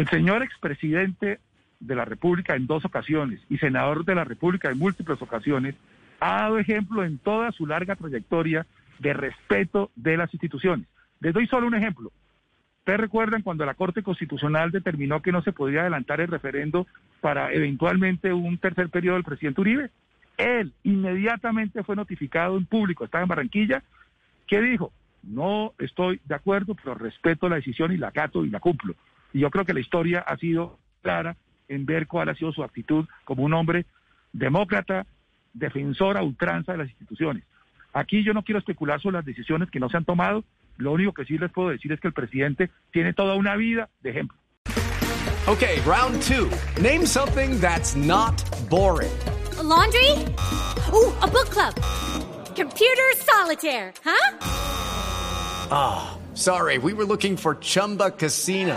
El señor expresidente de la República en dos ocasiones y senador de la República en múltiples ocasiones ha dado ejemplo en toda su larga trayectoria de respeto de las instituciones. Les doy solo un ejemplo. Ustedes recuerdan cuando la Corte Constitucional determinó que no se podía adelantar el referendo para eventualmente un tercer periodo del presidente Uribe. Él inmediatamente fue notificado en público, estaba en Barranquilla, que dijo, no estoy de acuerdo, pero respeto la decisión y la acato y la cumplo. Y yo creo que la historia ha sido clara en ver cuál ha sido su actitud como un hombre demócrata, defensor a ultranza de las instituciones. Aquí yo no quiero especular sobre las decisiones que no se han tomado, lo único que sí les puedo decir es que el presidente tiene toda una vida de ejemplo. Okay, round two. Name something that's not boring. A laundry? Ooh, a book club. Computer solitaire, huh? Ah, oh, sorry, we were looking for Chumba Casino.